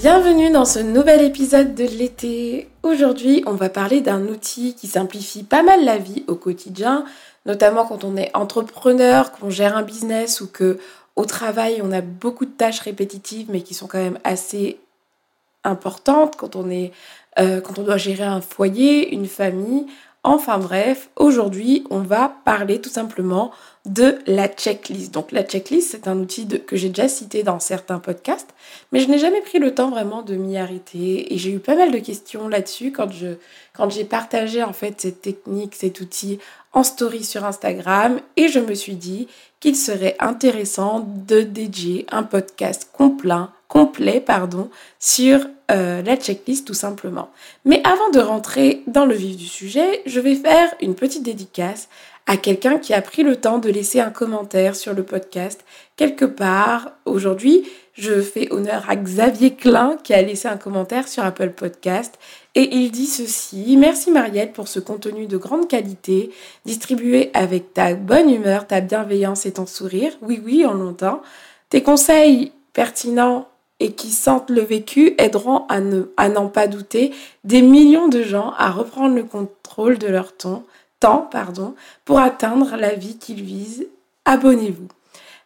Bienvenue dans ce nouvel épisode de l'été. Aujourd'hui, on va parler d'un outil qui simplifie pas mal la vie au quotidien, notamment quand on est entrepreneur, qu'on gère un business ou que au travail, on a beaucoup de tâches répétitives mais qui sont quand même assez importantes quand on euh, quand on doit gérer un foyer, une famille. Enfin bref, aujourd'hui, on va parler tout simplement de la checklist. Donc la checklist, c'est un outil que j'ai déjà cité dans certains podcasts, mais je n'ai jamais pris le temps vraiment de m'y arrêter et j'ai eu pas mal de questions là-dessus quand quand j'ai partagé en fait cette technique, cet outil en story sur Instagram et je me suis dit qu'il serait intéressant de dédier un podcast complet complet pardon, sur euh, la checklist tout simplement. Mais avant de rentrer dans le vif du sujet, je vais faire une petite dédicace à quelqu'un qui a pris le temps de laisser un commentaire sur le podcast quelque part. Aujourd'hui, je fais honneur à Xavier Klein qui a laissé un commentaire sur Apple Podcast et il dit ceci Merci Marielle pour ce contenu de grande qualité, distribué avec ta bonne humeur, ta bienveillance et ton sourire. Oui, oui, en longtemps. Tes conseils pertinents et qui sentent le vécu aideront à, n'en pas douter des millions de gens à reprendre le contrôle de leur temps pour atteindre la vie qu'ils visent. Abonnez-vous.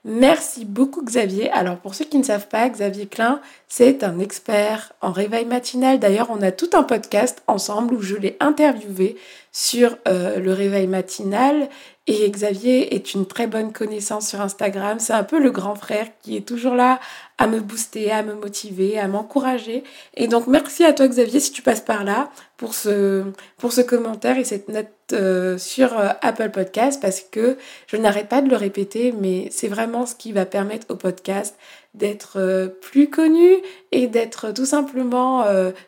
Merci beaucoup Xavier. Alors pour ceux qui ne savent pas, Xavier Klein, c'est un expert en réveil matinal. D'ailleurs, on a tout un podcast ensemble où je l'ai interviewé sur euh, le réveil matinal. Et Xavier est une très bonne connaissance sur Instagram. C'est un peu le grand frère qui est toujours là à me booster, à me motiver, à m'encourager. Et donc merci à toi Xavier si tu passes par là pour ce, pour ce commentaire et cette note euh, sur euh, Apple Podcast parce que je n'arrête pas de le répéter, mais c'est vraiment ce qui va permettre au podcast d'être euh, plus connu et d'être tout simplement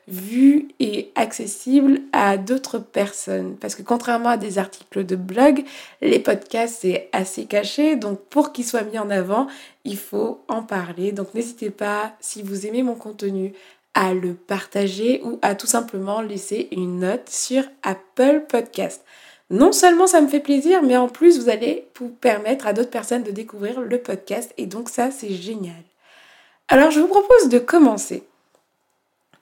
vu et accessible à d'autres personnes. Parce que contrairement à des articles de blog, les podcasts c'est assez caché, donc pour qu'ils soient mis en avant, il faut en parler. Donc n'hésitez pas, si vous aimez mon contenu, à le partager ou à tout simplement laisser une note sur Apple Podcast. Non seulement ça me fait plaisir, mais en plus vous allez vous permettre à d'autres personnes de découvrir le podcast et donc ça c'est génial. Alors je vous propose de commencer.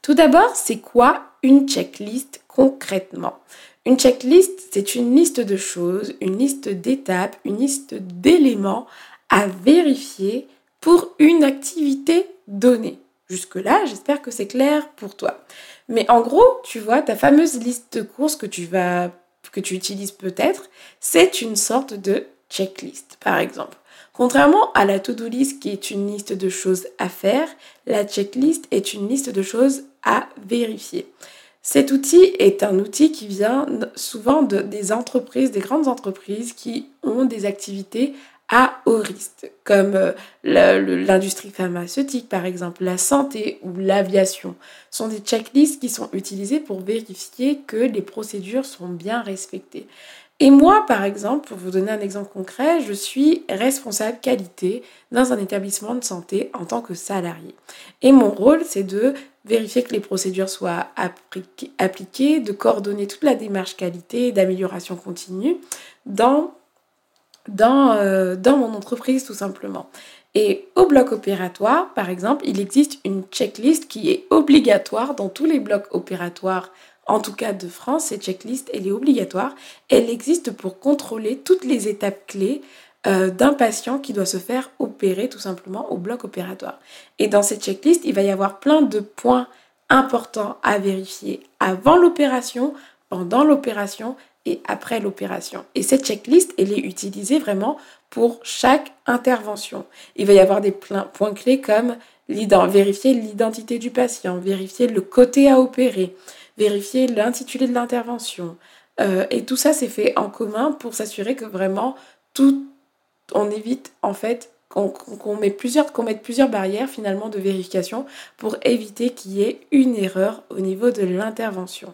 Tout d'abord, c'est quoi une checklist concrètement? Une checklist, c'est une liste de choses, une liste d'étapes, une liste d'éléments à vérifier pour une activité donnée. Jusque-là, j'espère que c'est clair pour toi. Mais en gros, tu vois, ta fameuse liste de courses que tu vas que tu utilises peut-être, c'est une sorte de checklist, par exemple. Contrairement à la to-do list qui est une liste de choses à faire, la checklist est une liste de choses à vérifier. Cet outil est un outil qui vient souvent de, des entreprises, des grandes entreprises qui ont des activités à haut risque, comme euh, l'industrie pharmaceutique par exemple, la santé ou l'aviation, sont des checklists qui sont utilisées pour vérifier que les procédures sont bien respectées. Et moi, par exemple, pour vous donner un exemple concret, je suis responsable qualité dans un établissement de santé en tant que salarié. Et mon rôle, c'est de vérifier que les procédures soient appliquées, de coordonner toute la démarche qualité et d'amélioration continue dans dans, euh, dans mon entreprise tout simplement. Et au bloc opératoire, par exemple, il existe une checklist qui est obligatoire dans tous les blocs opératoires, en tout cas de France. Cette checklist, elle est obligatoire. Elle existe pour contrôler toutes les étapes clés euh, d'un patient qui doit se faire opérer tout simplement au bloc opératoire. Et dans cette checklist, il va y avoir plein de points importants à vérifier avant l'opération, pendant l'opération et après l'opération. Et cette checklist, elle est utilisée vraiment pour chaque intervention. Il va y avoir des points clés comme vérifier l'identité du patient, vérifier le côté à opérer, vérifier l'intitulé de l'intervention. Euh, et tout ça, c'est fait en commun pour s'assurer que vraiment tout, on évite en fait qu'on met plusieurs, qu'on mette plusieurs barrières finalement de vérification pour éviter qu'il y ait une erreur au niveau de l'intervention.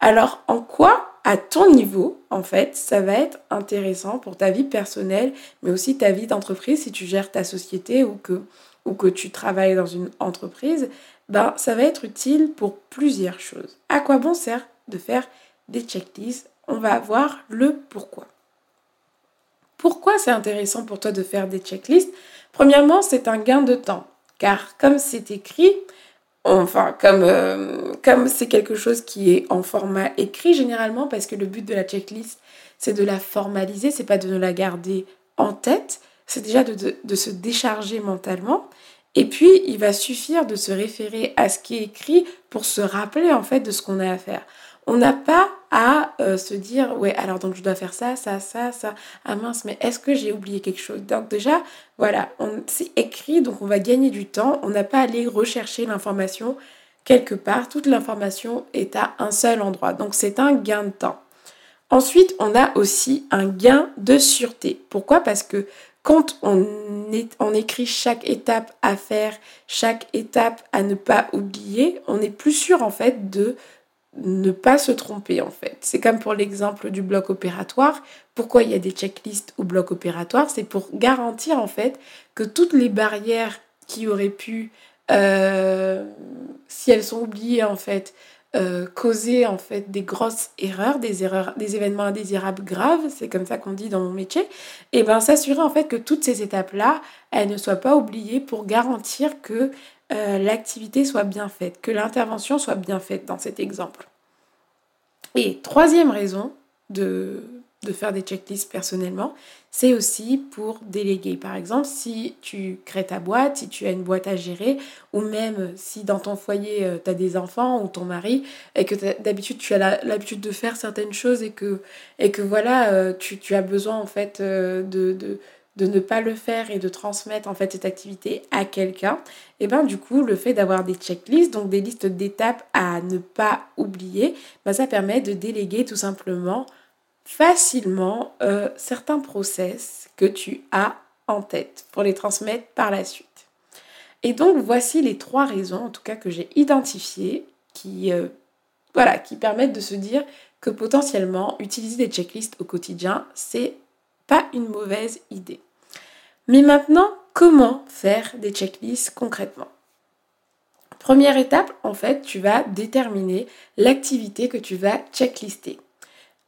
Alors, en quoi, à ton niveau, en fait, ça va être intéressant pour ta vie personnelle, mais aussi ta vie d'entreprise si tu gères ta société ou que, ou que tu travailles dans une entreprise, ben, ça va être utile pour plusieurs choses. À quoi bon sert de faire des checklists? On va voir le pourquoi. Pourquoi c'est intéressant pour toi de faire des checklists? Premièrement, c'est un gain de temps, car comme c'est écrit, enfin comme euh, comme c'est quelque chose qui est en format écrit généralement, parce que le but de la checklist, c'est de la formaliser, c'est pas de la garder en tête, c'est déjà de, de se décharger mentalement. Et puis, il va suffire de se référer à ce qui est écrit pour se rappeler en fait de ce qu'on a à faire. On n'a pas à euh, se dire, ouais, alors donc je dois faire ça, ça, ça, ça. Ah mince, mais est-ce que j'ai oublié quelque chose? Donc déjà, voilà, c'est écrit, donc on va gagner du temps. On n'a pas à aller rechercher l'information quelque part. Toute l'information est à un seul endroit. Donc c'est un gain de temps. Ensuite, on a aussi un gain de sûreté. Pourquoi? Parce que quand on, écrit chaque étape à faire, chaque étape à ne pas oublier, on est plus sûr en fait de ne pas se tromper en fait. C'est comme pour l'exemple du bloc opératoire. Pourquoi il y a des checklists au bloc opératoire C'est pour garantir en fait que toutes les barrières qui auraient pu, euh, si elles sont oubliées en fait, euh, causer en fait des grosses erreurs, des erreurs, des événements indésirables graves, c'est comme ça qu'on dit dans mon métier, et bien s'assurer en fait que toutes ces étapes-là, elles ne soient pas oubliées pour garantir que euh, l'activité soit bien faite, que l'intervention soit bien faite dans cet exemple. Et troisième raison de, de faire des checklists personnellement, c'est aussi pour déléguer. Par exemple, si tu crées ta boîte, si tu as une boîte à gérer, ou même si dans ton foyer euh, tu as des enfants ou ton mari, et que d'habitude tu as l'habitude de faire certaines choses et que, voilà, euh, tu, as besoin en fait de, de ne pas le faire et de transmettre en fait cette activité à quelqu'un, et ben du coup le fait d'avoir des checklists, donc des listes d'étapes à ne pas oublier, ben, ça permet de déléguer tout simplement facilement euh, certains process que tu as en tête pour les transmettre par la suite. Et donc voici les trois raisons en tout cas que j'ai identifiées qui euh, voilà qui permettent de se dire que potentiellement utiliser des checklists au quotidien c'est pas une mauvaise idée. Mais maintenant, comment faire des checklists concrètement? Première étape, en fait, tu vas déterminer l'activité que tu vas checklister.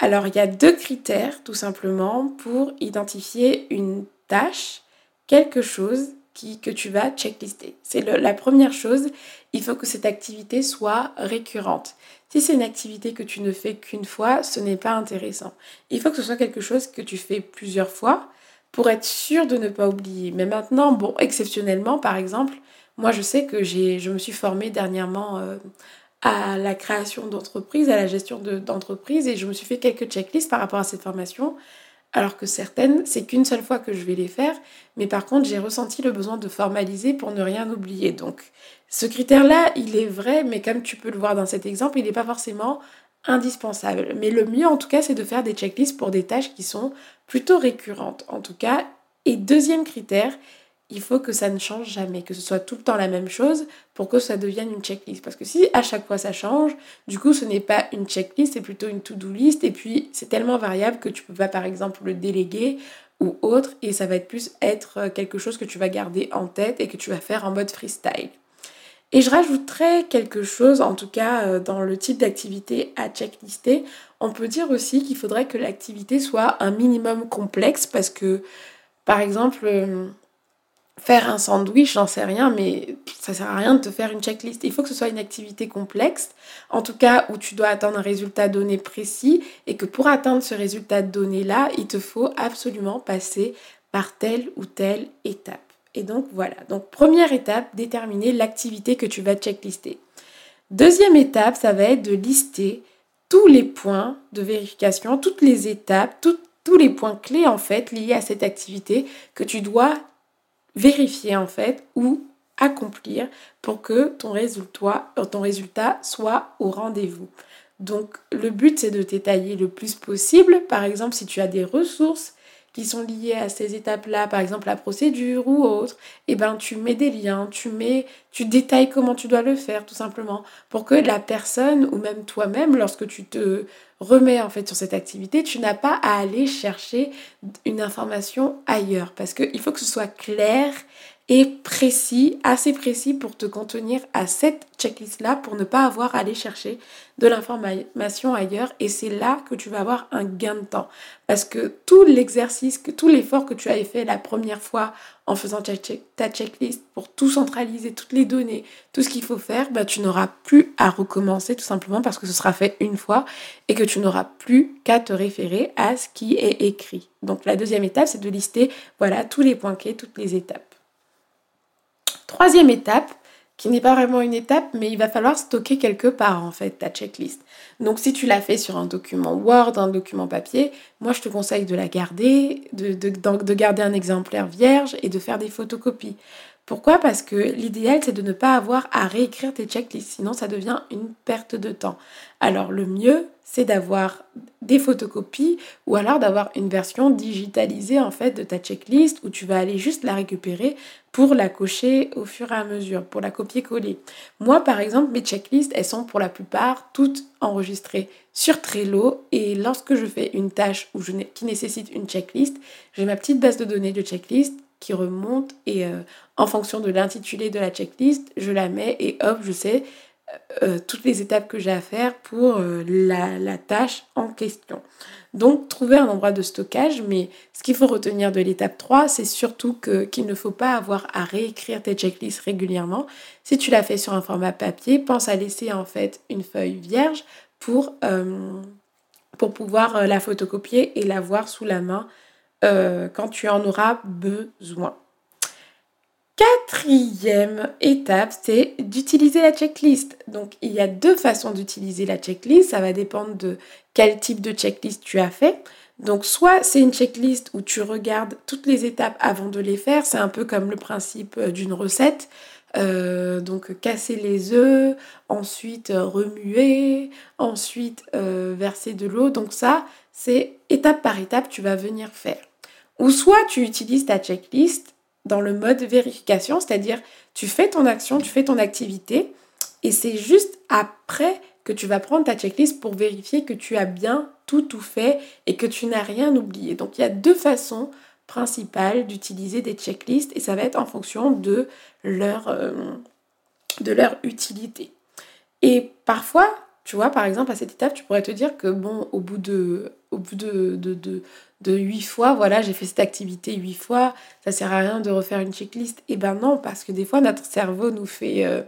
Alors, il y a deux critères, tout simplement, pour identifier une tâche, quelque chose qui, que tu vas checklister. C'est la première chose, il faut que cette activité soit récurrente. Si c'est une activité que tu ne fais qu'une fois, ce n'est pas intéressant. Il faut que ce soit quelque chose que tu fais plusieurs fois, pour être sûr de ne pas oublier. Mais maintenant, bon, exceptionnellement, par exemple, moi je sais que je me suis formée dernièrement euh, à la création d'entreprises, à la gestion d'entreprises, et je me suis fait quelques checklists par rapport à cette formation, alors que certaines, c'est qu'une seule fois que je vais les faire, mais par contre, j'ai ressenti le besoin de formaliser pour ne rien oublier. Donc, ce critère-là, il est vrai, mais comme tu peux le voir dans cet exemple, il n'est pas forcément indispensable. Mais le mieux en tout cas, c'est de faire des checklists pour des tâches qui sont plutôt récurrentes en tout cas. Et deuxième critère, il faut que ça ne change jamais, que ce soit tout le temps la même chose pour que ça devienne une checklist. Parce que si à chaque fois ça change, du coup ce n'est pas une checklist, c'est plutôt une to-do list. Et puis c'est tellement variable que tu peux pas par exemple le déléguer ou autre. Et ça va être plus être quelque chose que tu vas garder en tête et que tu vas faire en mode freestyle. Et je rajouterais quelque chose, en tout cas euh, dans le type d'activité à checklister. On peut dire aussi qu'il faudrait que l'activité soit un minimum complexe parce que, par exemple, euh, faire un sandwich, j'en sais rien, mais ça sert à rien de te faire une checklist. Il faut que ce soit une activité complexe, en tout cas où tu dois atteindre un résultat donné précis et que pour atteindre ce résultat donné-là, il te faut absolument passer par telle ou telle étape. Et donc voilà, donc première étape, déterminer l'activité que tu vas checklister. Deuxième étape, ça va être de lister tous les points de vérification, toutes les étapes, tous les points clés en fait liés à cette activité que tu dois vérifier en fait ou accomplir pour que ton résultat, ton résultat soit au rendez-vous. Donc le but c'est de détailler le plus possible. Par exemple, si tu as des ressources qui sont liées à ces étapes-là, par exemple la procédure ou autre, et eh ben tu mets des liens, tu mets, tu détailles comment tu dois le faire tout simplement pour que la personne ou même toi-même, lorsque tu te remets en fait sur cette activité, tu n'as pas à aller chercher une information ailleurs. Parce qu'il faut que ce soit clair et précis, assez précis pour te contenir à cette checklist-là pour ne pas avoir à aller chercher de l'information ailleurs. Et c'est là que tu vas avoir un gain de temps. Parce que tout l'exercice, tout l'effort que tu avais fait la première fois en faisant ta, checklist pour tout centraliser, toutes les données, tout ce qu'il faut faire, bah, tu n'auras plus à recommencer tout simplement parce que ce sera fait une fois et que tu n'auras plus qu'à te référer à ce qui est écrit. Donc la deuxième étape, c'est de lister voilà, tous les points clés, toutes les étapes. Troisième étape, qui n'est pas vraiment une étape, mais il va falloir stocker quelque part en fait ta checklist. Donc si tu l'as fait sur un document Word, un document papier, moi je te conseille de la garder, de, de garder un exemplaire vierge et de faire des photocopies. Pourquoi? Parce que l'idéal, c'est de ne pas avoir à réécrire tes checklists, sinon ça devient une perte de temps. Alors le mieux, c'est d'avoir des photocopies ou alors d'avoir une version digitalisée en fait de ta checklist où tu vas aller juste la récupérer pour la cocher au fur et à mesure, pour la copier-coller. Moi par exemple, mes checklists, elles sont pour la plupart toutes enregistrées sur Trello et lorsque je fais une tâche qui nécessite une checklist, j'ai ma petite base de données de checklist qui remonte et euh, en fonction de l'intitulé de la checklist, je la mets et hop, je sais euh, toutes les étapes que j'ai à faire pour euh, la, tâche en question. Donc, trouver un endroit de stockage, mais ce qu'il faut retenir de l'étape 3, c'est surtout qu'il ne faut pas avoir à réécrire tes checklists régulièrement. Si tu l'as fait sur un format papier, pense à laisser en fait une feuille vierge pour pouvoir la photocopier et la voir sous la main euh, quand tu en auras besoin. Quatrième étape, c'est d'utiliser la checklist. Donc, il y a deux façons d'utiliser la checklist. Ça va dépendre de quel type de checklist tu as fait. Donc, soit c'est une checklist où tu regardes toutes les étapes avant de les faire. C'est un peu comme le principe euh, d'une recette. Euh, donc casser les œufs, ensuite remuer, ensuite verser de l'eau. Donc ça, c'est étape par étape, tu vas venir faire. Ou soit tu utilises ta checklist dans le mode vérification, c'est-à-dire tu fais ton action, tu fais ton activité, et c'est juste après que tu vas prendre ta checklist pour vérifier que tu as bien tout tout fait et que tu n'as rien oublié. Donc il y a deux façons principales d'utiliser des checklists et ça va être en fonction de leur, euh, de leur utilité. Et parfois, tu vois, par exemple, à cette étape, tu pourrais te dire que, bon, au bout de, au bout de, de, de, huit fois, voilà, j'ai fait cette activité huit fois, ça sert à rien de refaire une checklist. Eh ben non, parce que des fois, notre cerveau nous fait, euh,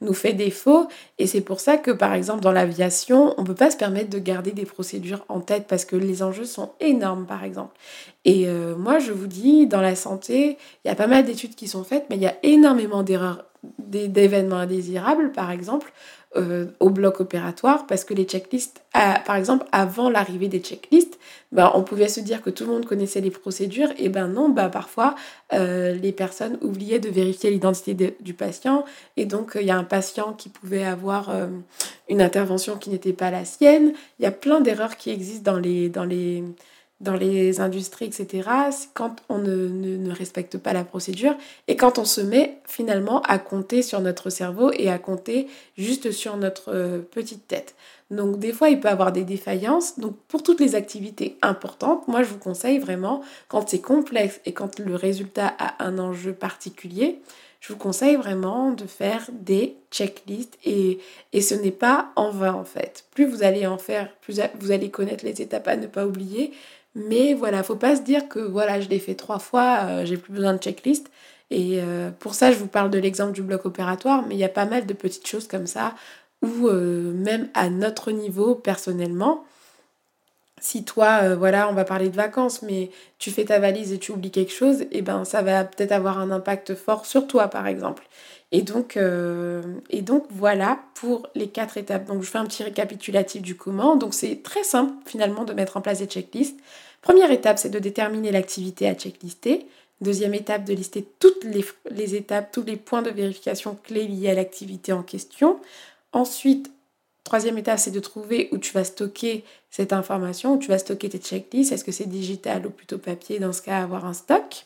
nous fait défaut. Et c'est pour ça que, par exemple, dans l'aviation, on ne peut pas se permettre de garder des procédures en tête parce que les enjeux sont énormes, par exemple. Et euh, moi, je vous dis, dans la santé, il y a pas mal d'études qui sont faites, mais il y a énormément d'erreurs, d'événements indésirables, par exemple, euh, au bloc opératoire parce que les checklists, par exemple, avant l'arrivée des checklists, ben, on pouvait se dire que tout le monde connaissait les procédures et ben non, ben, parfois euh, les personnes oubliaient de vérifier l'identité du patient et donc il y a un patient qui pouvait avoir euh, une intervention qui n'était pas la sienne. Il y a plein d'erreurs qui existent dans les dans les industries, etc., quand on ne, respecte pas la procédure et quand on se met finalement à compter sur notre cerveau et à compter juste sur notre euh, petite tête. Donc des fois, il peut y avoir des défaillances. Donc pour toutes les activités importantes, moi je vous conseille vraiment, quand c'est complexe et quand le résultat a un enjeu particulier, je vous conseille vraiment de faire des checklists et, et ce n'est pas en vain en fait. Plus vous allez en faire, plus vous allez connaître les étapes à ne pas oublier mais voilà, faut pas se dire que voilà, je l'ai fait trois fois, euh, j'ai plus besoin de checklist. Et euh, pour ça, je vous parle de l'exemple du bloc opératoire, mais il y a pas mal de petites choses comme ça où euh, même à notre niveau personnellement, si toi, voilà, on va parler de vacances, mais tu fais ta valise et tu oublies quelque chose, et eh ben ça va peut-être avoir un impact fort sur toi, par exemple. Et donc, et donc voilà pour les quatre étapes. Donc je fais un petit récapitulatif du comment. Donc c'est très simple finalement de mettre en place des checklists. Première étape, c'est de déterminer l'activité à checklister. Deuxième étape, de lister toutes les, étapes, tous les points de vérification clés liés à l'activité en question. Ensuite, troisième étape, c'est de trouver où tu vas stocker cette information, où tu vas stocker tes checklists. Est-ce que c'est digital ou plutôt papier? Dans ce cas, avoir un stock.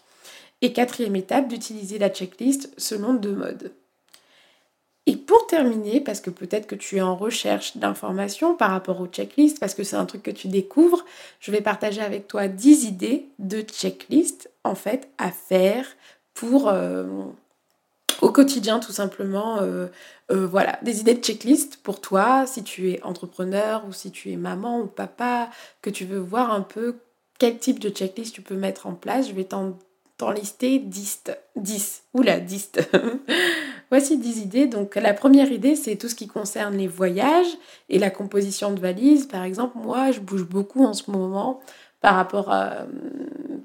Et quatrième étape, d'utiliser la checklist selon deux modes. Et pour terminer, parce que peut-être que tu es en recherche d'informations par rapport aux checklists, parce que c'est un truc que tu découvres, je vais partager avec toi 10 idées de checklists en fait à faire pour euh, au quotidien tout simplement. Euh, euh, voilà, des idées de checklist pour toi si tu es entrepreneur ou si tu es maman ou papa, que tu veux voir un peu quel type de checklist tu peux mettre en place. Je vais t'en lister 10. 10. Oula, 10. Voici 10 idées. Donc la première idée, c'est tout ce qui concerne les voyages et la composition de valises. Par exemple, moi, je bouge beaucoup en ce moment par rapport,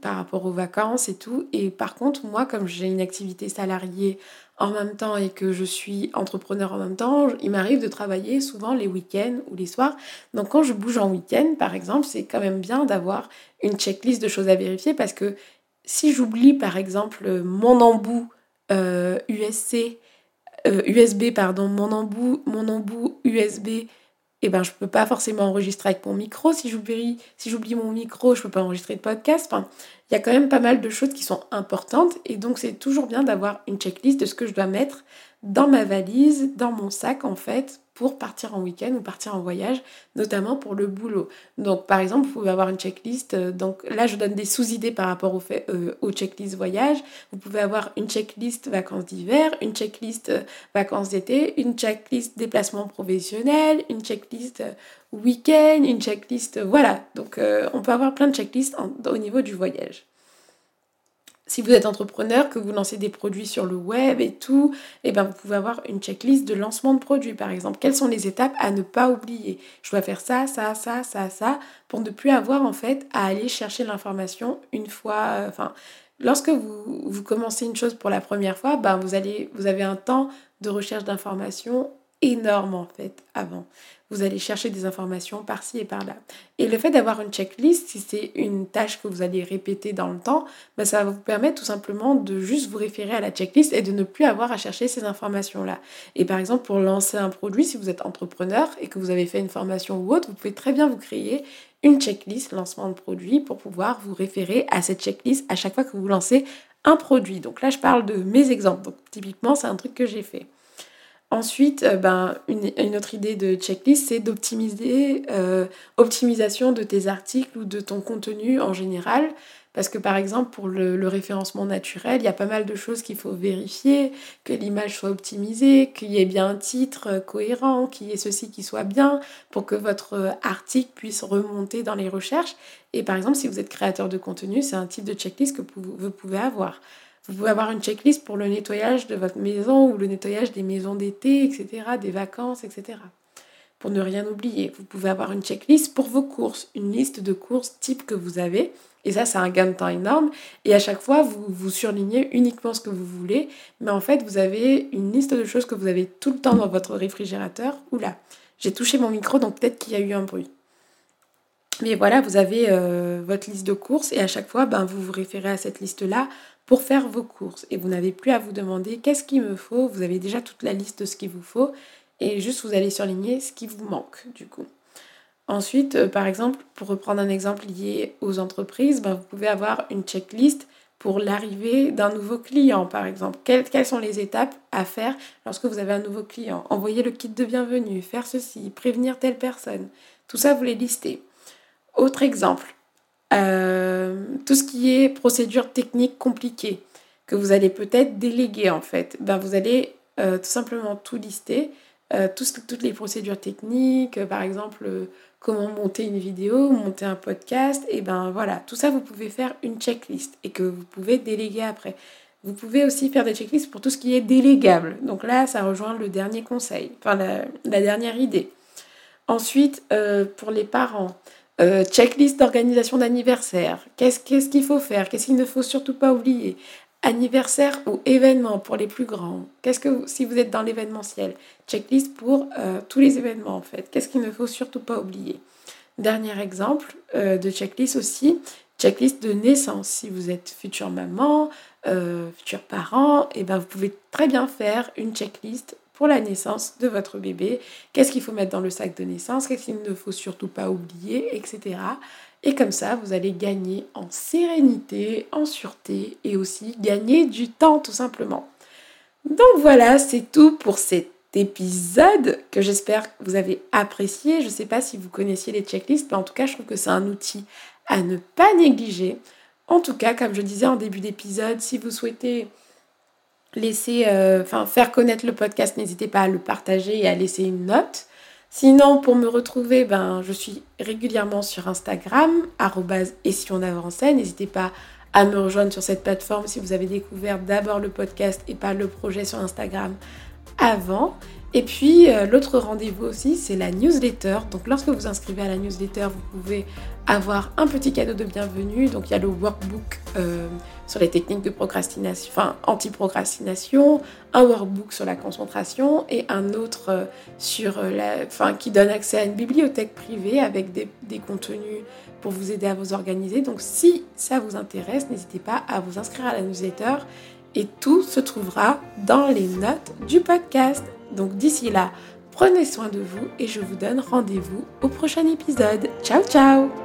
par rapport aux vacances et tout. Et par contre, moi, comme j'ai une activité salariée en même temps et que je suis entrepreneur en même temps, il m'arrive de travailler souvent les week-ends ou les soirs. Donc quand je bouge en week-end, par exemple, c'est quand même bien d'avoir une checklist de choses à vérifier parce que si j'oublie par exemple mon embout USC, euh, USB, euh, pardon, mon embout, mon embout USB, eh ben, je ne peux pas forcément enregistrer avec mon micro. Si j'oublie, mon micro, je ne peux pas enregistrer de podcast. Il y a quand même pas mal de choses qui sont importantes et donc c'est toujours bien d'avoir une checklist de ce que je dois mettre dans ma valise, dans mon sac en fait, pour partir en week-end ou partir en voyage, notamment pour le boulot. Donc par exemple, vous pouvez avoir une checklist, euh, donc là je donne des sous-idées par rapport au, fait, euh, au checklist voyage. Vous pouvez avoir une checklist vacances d'hiver, une checklist euh, vacances d'été, une checklist déplacement professionnel, une checklist week-end, une checklist, voilà. Donc on peut avoir plein de checklists au niveau du voyage si vous êtes entrepreneur, que vous lancez des produits sur le web et tout, eh ben vous pouvez avoir une checklist de lancement de produits, par exemple. Quelles sont les étapes à ne pas oublier? Je dois faire ça, ça, ça, ça, ça, pour ne plus avoir en fait à aller chercher l'information une fois. Euh, lorsque vous, commencez une chose pour la première fois, ben vous vous avez un temps de recherche d'information énorme en fait avant vous allez chercher des informations par-ci et par-là. Et le fait d'avoir une checklist, si c'est une tâche que vous allez répéter dans le temps, ben ça va vous permettre tout simplement de juste vous référer à la checklist et de ne plus avoir à chercher ces informations-là. Et par exemple, pour lancer un produit, si vous êtes entrepreneur et que vous avez fait une formation ou autre, vous pouvez très bien vous créer une checklist lancement de produit pour pouvoir vous référer à cette checklist à chaque fois que vous lancez un produit. Donc là, je parle de mes exemples. Donc typiquement, c'est un truc que j'ai fait. Ensuite, euh, ben, une, autre idée de checklist, c'est d'optimiser, euh, optimisation de tes articles ou de ton contenu en général. Parce que par exemple, pour le, référencement naturel, il y a pas mal de choses qu'il faut vérifier, que l'image soit optimisée, qu'il y ait bien un titre euh, cohérent, qu'il y ait ceci qui soit bien, pour que votre article puisse remonter dans les recherches. Et par exemple, si vous êtes créateur de contenu, c'est un type de checklist que vous pouvez avoir. Vous pouvez avoir une checklist pour le nettoyage de votre maison ou le nettoyage des maisons d'été, etc., des vacances, etc. Pour ne rien oublier, vous pouvez avoir une checklist pour vos courses, une liste de courses type que vous avez. Et ça, c'est un gain de temps énorme. Et à chaque fois, vous, vous surlignez uniquement ce que vous voulez. Mais en fait, vous avez une liste de choses que vous avez tout le temps dans votre réfrigérateur. Oula, j'ai touché mon micro, donc peut-être qu'il y a eu un bruit. Mais voilà, vous avez euh, votre liste de courses et à chaque fois, ben, vous vous référez à cette liste-là pour faire vos courses. Et vous n'avez plus à vous demander qu'est-ce qu'il me faut. Vous avez déjà toute la liste de ce qu'il vous faut. Et juste vous allez surligner ce qui vous manque du coup. Ensuite, euh, par exemple, pour reprendre un exemple lié aux entreprises, ben, vous pouvez avoir une checklist pour l'arrivée d'un nouveau client, par exemple. Quelles, quelles, sont les étapes à faire lorsque vous avez un nouveau client? Envoyer le kit de bienvenue, faire ceci, prévenir telle personne. Tout ça, vous les listez. Autre exemple, euh, tout ce qui est procédure technique compliquée que vous allez peut-être déléguer en fait, ben vous allez euh, tout simplement tout lister, euh, toutes les procédures techniques, par exemple comment monter une vidéo, monter un podcast, et ben voilà, tout ça vous pouvez faire une checklist et que vous pouvez déléguer après. Vous pouvez aussi faire des checklists pour tout ce qui est délégable. Donc là, ça rejoint le dernier conseil, enfin la, la dernière idée. Ensuite, pour les parents, euh, checklist d'organisation d'anniversaire. Qu'est-ce qu'il faut faire? Qu'est-ce qu'il ne faut surtout pas oublier? Anniversaire ou événement pour les plus grands. Qu'est-ce que si vous êtes dans l'événementiel? Checklist pour euh, tous les événements en fait. Qu'est-ce qu'il ne faut surtout pas oublier? Dernier exemple euh, de checklist aussi, checklist de naissance. Si vous êtes future maman, futur parent, et eh ben vous pouvez très bien faire une checklist pour la naissance de votre bébé, qu'est-ce qu'il faut mettre dans le sac de naissance, qu'est-ce qu'il ne faut surtout pas oublier, etc. Et comme ça, vous allez gagner en sérénité, en sûreté et aussi gagner du temps tout simplement. Donc voilà, c'est tout pour cet épisode que j'espère que vous avez apprécié. Je ne sais pas si vous connaissiez les checklists, mais en tout cas, je trouve que c'est un outil à ne pas négliger. En tout cas, comme je disais en début d'épisode, si vous souhaitez laisser, euh, enfin, faire connaître le podcast, n'hésitez pas à le partager et à laisser une note. Sinon, pour me retrouver, ben, je suis régulièrement sur Instagram, et si on avançait. N'hésitez pas à me rejoindre sur cette plateforme si vous avez découvert d'abord le podcast et pas le projet sur Instagram avant. Et puis euh, l'autre rendez-vous aussi, c'est la newsletter. Donc lorsque vous inscrivez à la newsletter, vous pouvez avoir un petit cadeau de bienvenue. Donc il y a le workbook euh, sur les techniques de procrastination, enfin anti-procrastination, un workbook sur la concentration et un autre euh, sur la, enfin, qui donne accès à une bibliothèque privée avec des, des contenus pour vous aider à vous organiser. Donc si ça vous intéresse, n'hésitez pas à vous inscrire à la newsletter et tout se trouvera dans les notes du podcast. Donc d'ici là, prenez soin de vous et je vous donne rendez-vous au prochain épisode. Ciao ciao